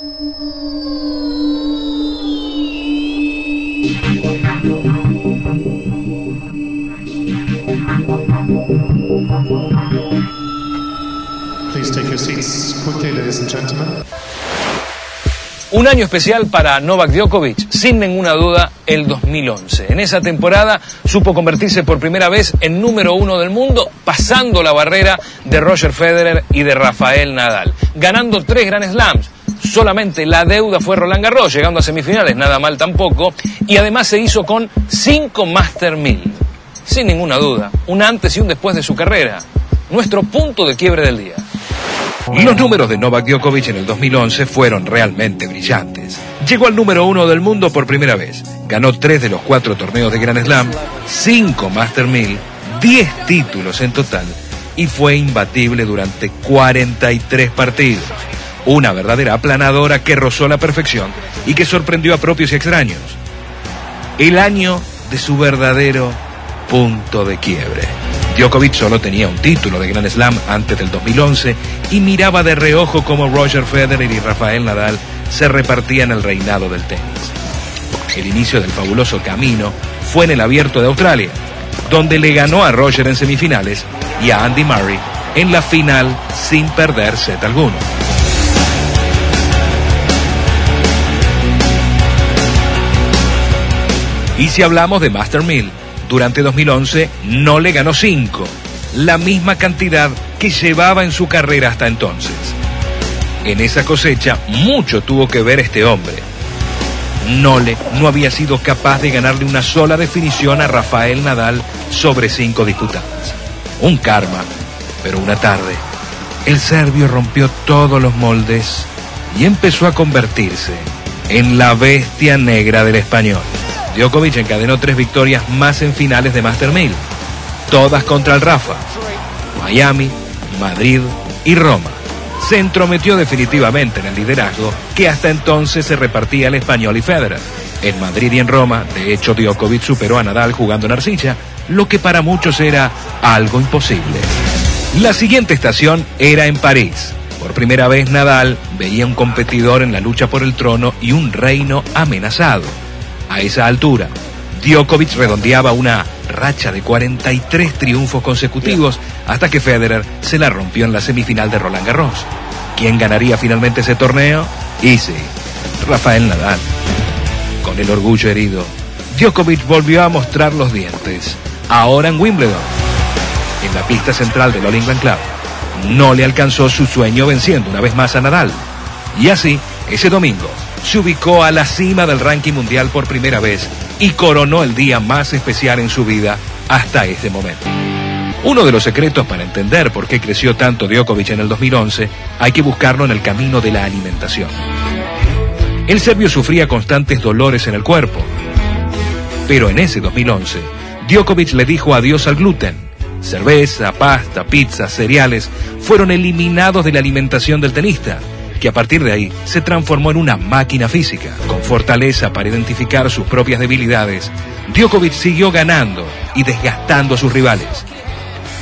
Un año especial para Novak Djokovic, sin ninguna duda, el 2011. En esa temporada supo convertirse por primera vez en número uno del mundo, pasando la barrera de Roger Federer y de Rafael Nadal, ganando tres Grand Slams. Solamente la deuda fue Roland Garros, llegando a semifinales, nada mal tampoco, y además se hizo con cinco Master 1000. Sin ninguna duda, un antes y un después de su carrera. Nuestro punto de quiebre del día. Los números de Novak Djokovic en el 2011 fueron realmente brillantes. Llegó al número uno del mundo por primera vez. Ganó tres de los cuatro torneos de Grand Slam, cinco Master 1000, 10 títulos en total y fue imbatible durante 43 partidos. Una verdadera aplanadora que rozó la perfección y que sorprendió a propios y extraños. El año de su verdadero punto de quiebre. Djokovic solo tenía un título de Grand Slam antes del 2011 y miraba de reojo cómo Roger Federer y Rafael Nadal se repartían el reinado del tenis. El inicio del fabuloso camino fue en el Abierto de Australia, donde le ganó a Roger en semifinales y a Andy Murray en la final sin perder set alguno. Y si hablamos de Master 1000, durante 2011 no le ganó 5, la misma cantidad que llevaba en su carrera hasta entonces. En esa cosecha mucho tuvo que ver este hombre. Nole no había sido capaz de ganarle una sola definición a Rafael Nadal sobre cinco disputadas. Un karma, pero una tarde, el serbio rompió todos los moldes y empezó a convertirse en la bestia negra del español. Djokovic encadenó tres victorias más en finales de Master 1000, todas contra el Rafa, Miami, Madrid y Roma. Se entrometió definitivamente en el liderazgo que hasta entonces se repartía el español y Federer. En Madrid y en Roma, de hecho, Djokovic superó a Nadal jugando en Arcilla, lo que para muchos era algo imposible. La siguiente estación era en París. Por primera vez Nadal veía un competidor en la lucha por el trono y un reino amenazado. A esa altura, Djokovic redondeaba una racha de 43 triunfos consecutivos hasta que Federer se la rompió en la semifinal de Roland Garros. ¿Quién ganaría finalmente ese torneo? Y sí, Rafael Nadal. Con el orgullo herido, Djokovic volvió a mostrar los dientes, ahora en Wimbledon, en la pista central del All England Club. No le alcanzó su sueño venciendo una vez más a Nadal. Y así, ese domingo, se ubicó a la cima del ranking mundial por primera vez y coronó el día más especial en su vida hasta ese momento. Uno de los secretos para entender por qué creció tanto Djokovic en el 2011 hay que buscarlo en el camino de la alimentación. El serbio sufría constantes dolores en el cuerpo, pero en ese 2011 Djokovic le dijo adiós al gluten. Cerveza, pasta, pizza, cereales fueron eliminados de la alimentación del tenista que a partir de ahí se transformó en una máquina física. Con fortaleza para identificar sus propias debilidades, Djokovic siguió ganando y desgastando a sus rivales.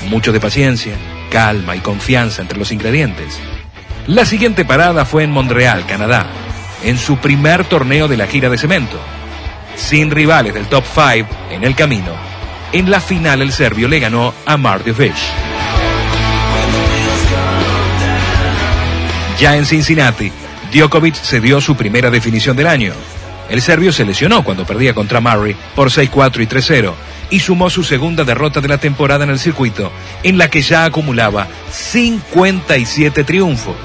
Mucho de paciencia, calma y confianza entre los ingredientes. La siguiente parada fue en Montreal, Canadá, en su primer torneo de la gira de cemento. Sin rivales del top 5 en el camino, en la final el serbio le ganó a Marty Fish. Ya en Cincinnati, Djokovic se dio su primera definición del año. El serbio se lesionó cuando perdía contra Murray por 6-4 y 3-0 y sumó su segunda derrota de la temporada en el circuito, en la que ya acumulaba 57 triunfos.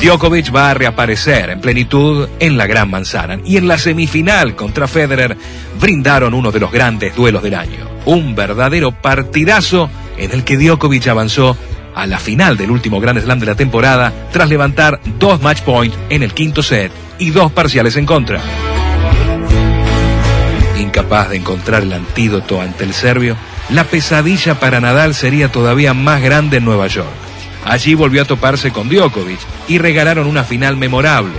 Djokovic va a reaparecer en plenitud en la Gran Manzana y en la semifinal contra Federer brindaron uno de los grandes duelos del año. Un verdadero partidazo en el que Djokovic avanzó a la final del último Grand Slam de la temporada tras levantar dos match points en el quinto set y dos parciales en contra. Incapaz de encontrar el antídoto ante el serbio, la pesadilla para Nadal sería todavía más grande en Nueva York. Allí volvió a toparse con Djokovic y regalaron una final memorable,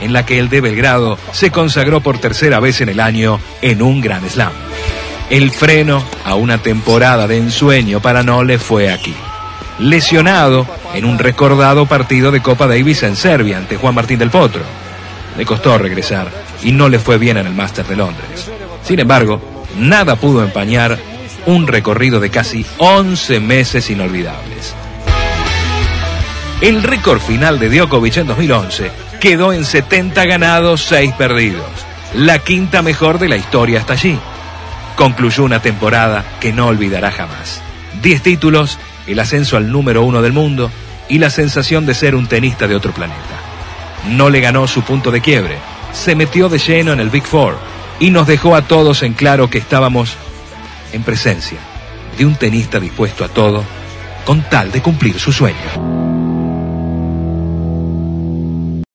en la que el de Belgrado se consagró por tercera vez en el año en un Grand Slam. El freno a una temporada de ensueño para Nole fue aquí lesionado en un recordado partido de Copa Davis en Serbia ante Juan Martín del Potro. Le costó regresar y no le fue bien en el Master de Londres. Sin embargo, nada pudo empañar un recorrido de casi 11 meses inolvidables. El récord final de Djokovic en 2011 quedó en 70 ganados, 6 perdidos, la quinta mejor de la historia hasta allí. Concluyó una temporada que no olvidará jamás. 10 títulos, el ascenso al número uno del mundo y la sensación de ser un tenista de otro planeta. No le ganó su punto de quiebre, se metió de lleno en el Big Four y nos dejó a todos en claro que estábamos en presencia de un tenista dispuesto a todo con tal de cumplir su sueño.